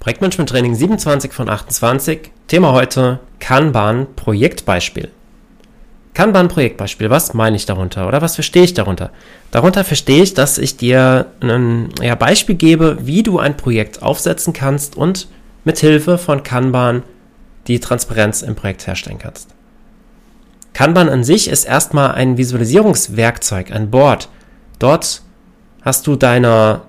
Projektmanagement Training 27 von 28. Thema heute Kanban Projektbeispiel. Kanban Projektbeispiel, was meine ich darunter oder was verstehe ich darunter? Darunter verstehe ich, dass ich dir ein ja, Beispiel gebe, wie du ein Projekt aufsetzen kannst und mit Hilfe von Kanban die Transparenz im Projekt herstellen kannst. Kanban an sich ist erstmal ein Visualisierungswerkzeug, ein Board. Dort hast du deine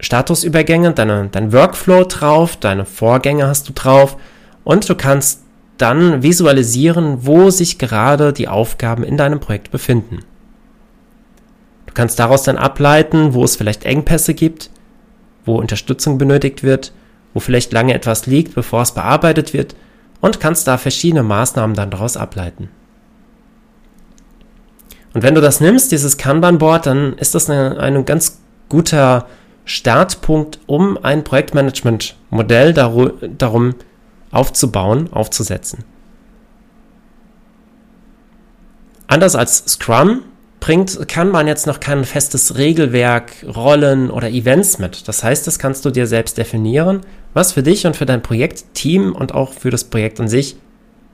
Statusübergänge, deine, dein Workflow drauf, deine Vorgänge hast du drauf und du kannst dann visualisieren, wo sich gerade die Aufgaben in deinem Projekt befinden. Du kannst daraus dann ableiten, wo es vielleicht Engpässe gibt, wo Unterstützung benötigt wird, wo vielleicht lange etwas liegt, bevor es bearbeitet wird und kannst da verschiedene Maßnahmen dann daraus ableiten. Und wenn du das nimmst, dieses Kanban-Board, dann ist das eine, ein ganz guter Startpunkt, um ein Projektmanagement-Modell daru darum aufzubauen, aufzusetzen. Anders als Scrum bringt, kann man jetzt noch kein festes Regelwerk, Rollen oder Events mit. Das heißt, das kannst du dir selbst definieren, was für dich und für dein Projektteam und auch für das Projekt an sich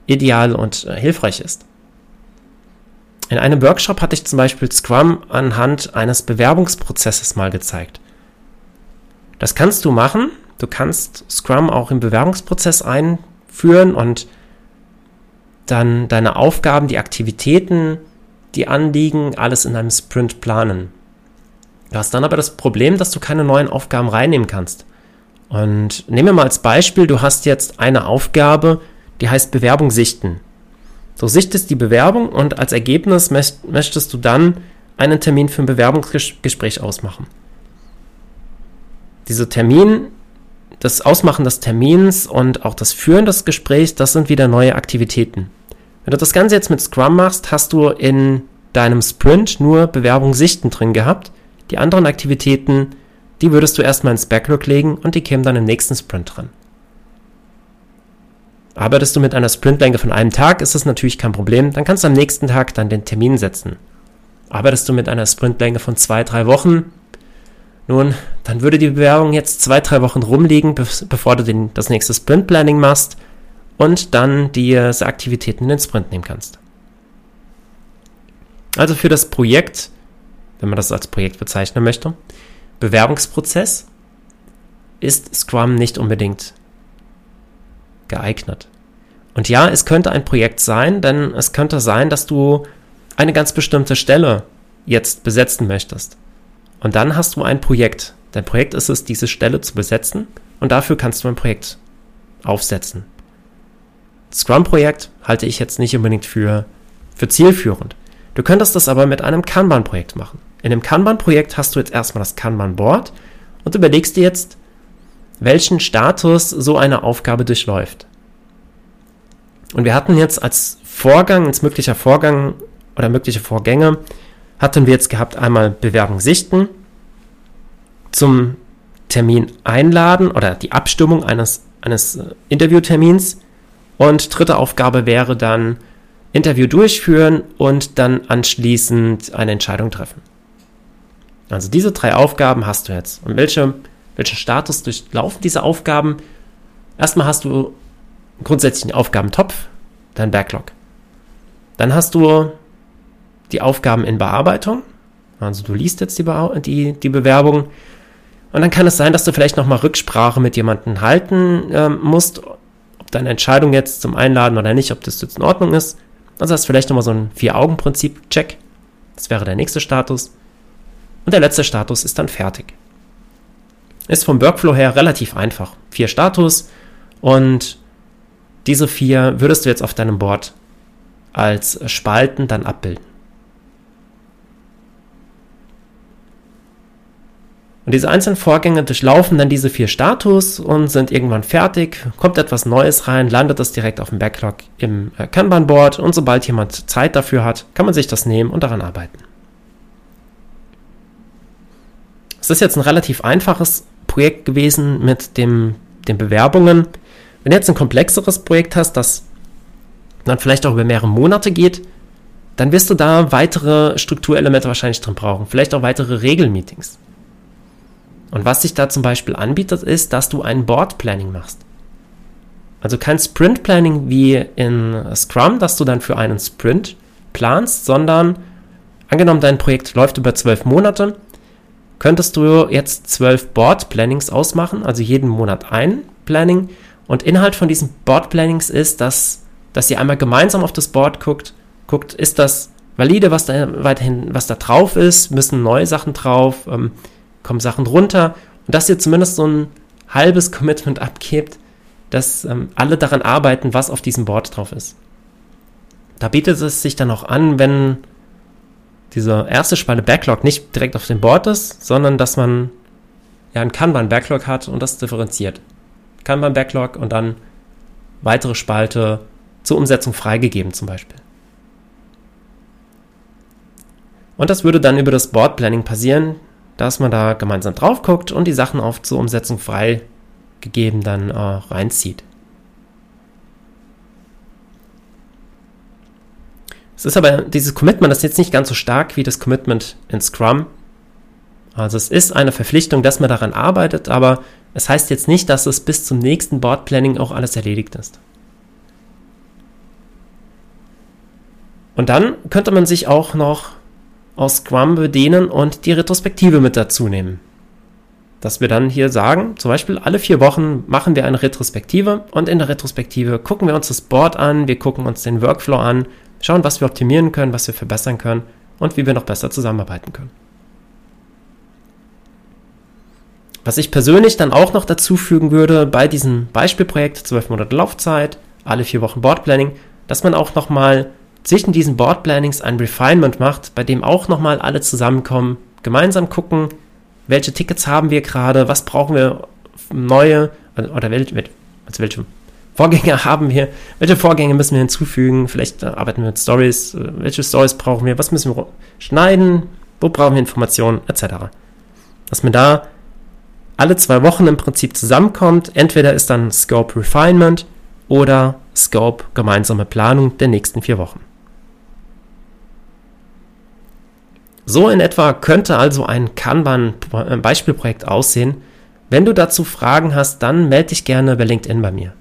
ideal und äh, hilfreich ist. In einem Workshop hatte ich zum Beispiel Scrum anhand eines Bewerbungsprozesses mal gezeigt. Das kannst du machen. Du kannst Scrum auch im Bewerbungsprozess einführen und dann deine Aufgaben, die Aktivitäten, die Anliegen, alles in einem Sprint planen. Du hast dann aber das Problem, dass du keine neuen Aufgaben reinnehmen kannst. Und nehmen wir mal als Beispiel, du hast jetzt eine Aufgabe, die heißt Bewerbung sichten. Du sichtest die Bewerbung und als Ergebnis möchtest du dann einen Termin für ein Bewerbungsgespräch ausmachen dieser Termin, das Ausmachen des Termins und auch das Führen des Gesprächs, das sind wieder neue Aktivitäten. Wenn du das Ganze jetzt mit Scrum machst, hast du in deinem Sprint nur Bewerbung sichten drin gehabt. Die anderen Aktivitäten, die würdest du erstmal ins Backlog legen und die kämen dann im nächsten Sprint dran. Arbeitest du mit einer Sprintlänge von einem Tag, ist das natürlich kein Problem. Dann kannst du am nächsten Tag dann den Termin setzen. Arbeitest du mit einer Sprintlänge von zwei, drei Wochen, nun, dann würde die Bewerbung jetzt zwei, drei Wochen rumliegen, bevor du den, das nächste Sprint-Planning machst und dann diese Aktivitäten in den Sprint nehmen kannst. Also für das Projekt, wenn man das als Projekt bezeichnen möchte, Bewerbungsprozess ist Scrum nicht unbedingt geeignet. Und ja, es könnte ein Projekt sein, denn es könnte sein, dass du eine ganz bestimmte Stelle jetzt besetzen möchtest. Und dann hast du ein Projekt. Dein Projekt ist es, diese Stelle zu besetzen und dafür kannst du ein Projekt aufsetzen. Scrum-Projekt halte ich jetzt nicht unbedingt für, für zielführend. Du könntest das aber mit einem Kanban-Projekt machen. In dem Kanban-Projekt hast du jetzt erstmal das Kanban-Board und überlegst dir jetzt, welchen Status so eine Aufgabe durchläuft. Und wir hatten jetzt als Vorgang, als möglicher Vorgang oder mögliche Vorgänge hatten wir jetzt gehabt einmal Bewerbung sichten, zum Termin einladen oder die Abstimmung eines, eines äh, Interviewtermins und dritte Aufgabe wäre dann Interview durchführen und dann anschließend eine Entscheidung treffen. Also diese drei Aufgaben hast du jetzt. Und welche, welchen Status durchlaufen diese Aufgaben? Erstmal hast du grundsätzlich einen Aufgabentopf, dein Backlog. Dann hast du die Aufgaben in Bearbeitung. Also du liest jetzt die, Be die, die Bewerbung und dann kann es sein, dass du vielleicht nochmal Rücksprache mit jemandem halten äh, musst, ob deine Entscheidung jetzt zum Einladen oder nicht, ob das jetzt in Ordnung ist. Also hast vielleicht nochmal so ein Vier-Augen-Prinzip-Check. Das wäre der nächste Status. Und der letzte Status ist dann fertig. Ist vom Workflow her relativ einfach. Vier Status und diese vier würdest du jetzt auf deinem Board als Spalten dann abbilden. Und diese einzelnen Vorgänge durchlaufen dann diese vier Status und sind irgendwann fertig, kommt etwas Neues rein, landet das direkt auf dem Backlog im äh, Kanban-Board und sobald jemand Zeit dafür hat, kann man sich das nehmen und daran arbeiten. Es ist jetzt ein relativ einfaches Projekt gewesen mit dem, den Bewerbungen. Wenn du jetzt ein komplexeres Projekt hast, das dann vielleicht auch über mehrere Monate geht, dann wirst du da weitere Strukturelemente wahrscheinlich drin brauchen. Vielleicht auch weitere Regelmeetings. Und was sich da zum Beispiel anbietet, ist, dass du ein Board Planning machst. Also kein Sprint Planning wie in Scrum, dass du dann für einen Sprint planst, sondern angenommen, dein Projekt läuft über zwölf Monate, könntest du jetzt zwölf Board Plannings ausmachen, also jeden Monat ein Planning. Und Inhalt von diesen Board Plannings ist, dass, dass ihr einmal gemeinsam auf das Board guckt, guckt, ist das valide, was da weiterhin, was da drauf ist, müssen neue Sachen drauf, ähm, kommen Sachen runter und dass ihr zumindest so ein halbes Commitment abgebt, dass ähm, alle daran arbeiten, was auf diesem Board drauf ist. Da bietet es sich dann auch an, wenn dieser erste Spalte Backlog nicht direkt auf dem Board ist, sondern dass man ja ein Kanban-Backlog hat und das differenziert. Kanban-Backlog und dann weitere Spalte zur Umsetzung freigegeben zum Beispiel. Und das würde dann über das Board Planning passieren, dass man da gemeinsam drauf guckt und die Sachen auf zur Umsetzung freigegeben dann äh, reinzieht. Es ist aber dieses Commitment, das ist jetzt nicht ganz so stark wie das Commitment in Scrum. Also es ist eine Verpflichtung, dass man daran arbeitet, aber es heißt jetzt nicht, dass es bis zum nächsten Board Planning auch alles erledigt ist. Und dann könnte man sich auch noch aus Scrum bedienen und die Retrospektive mit dazu nehmen. Dass wir dann hier sagen, zum Beispiel alle vier Wochen machen wir eine Retrospektive und in der Retrospektive gucken wir uns das Board an, wir gucken uns den Workflow an, schauen, was wir optimieren können, was wir verbessern können und wie wir noch besser zusammenarbeiten können. Was ich persönlich dann auch noch dazu fügen würde bei diesem Beispielprojekt, 12 Monate Laufzeit, alle vier Wochen Boardplanning, dass man auch nochmal zwischen diesen Boardplannings ein Refinement macht, bei dem auch nochmal alle zusammenkommen, gemeinsam gucken, welche Tickets haben wir gerade, was brauchen wir neue, oder welche, also welche Vorgänge haben wir, welche Vorgänge müssen wir hinzufügen, vielleicht äh, arbeiten wir mit Stories, äh, welche Stories brauchen wir, was müssen wir schneiden, wo brauchen wir Informationen, etc. Dass man da alle zwei Wochen im Prinzip zusammenkommt, entweder ist dann Scope Refinement oder Scope gemeinsame Planung der nächsten vier Wochen. So in etwa könnte also ein Kanban-Beispielprojekt aussehen. Wenn du dazu Fragen hast, dann melde dich gerne bei LinkedIn bei mir.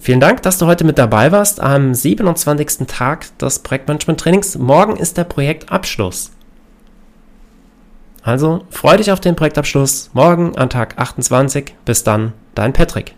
Vielen Dank, dass du heute mit dabei warst am 27. Tag des Projektmanagement-Trainings. Morgen ist der Projektabschluss. Also freue dich auf den Projektabschluss morgen an Tag 28. Bis dann, dein Patrick.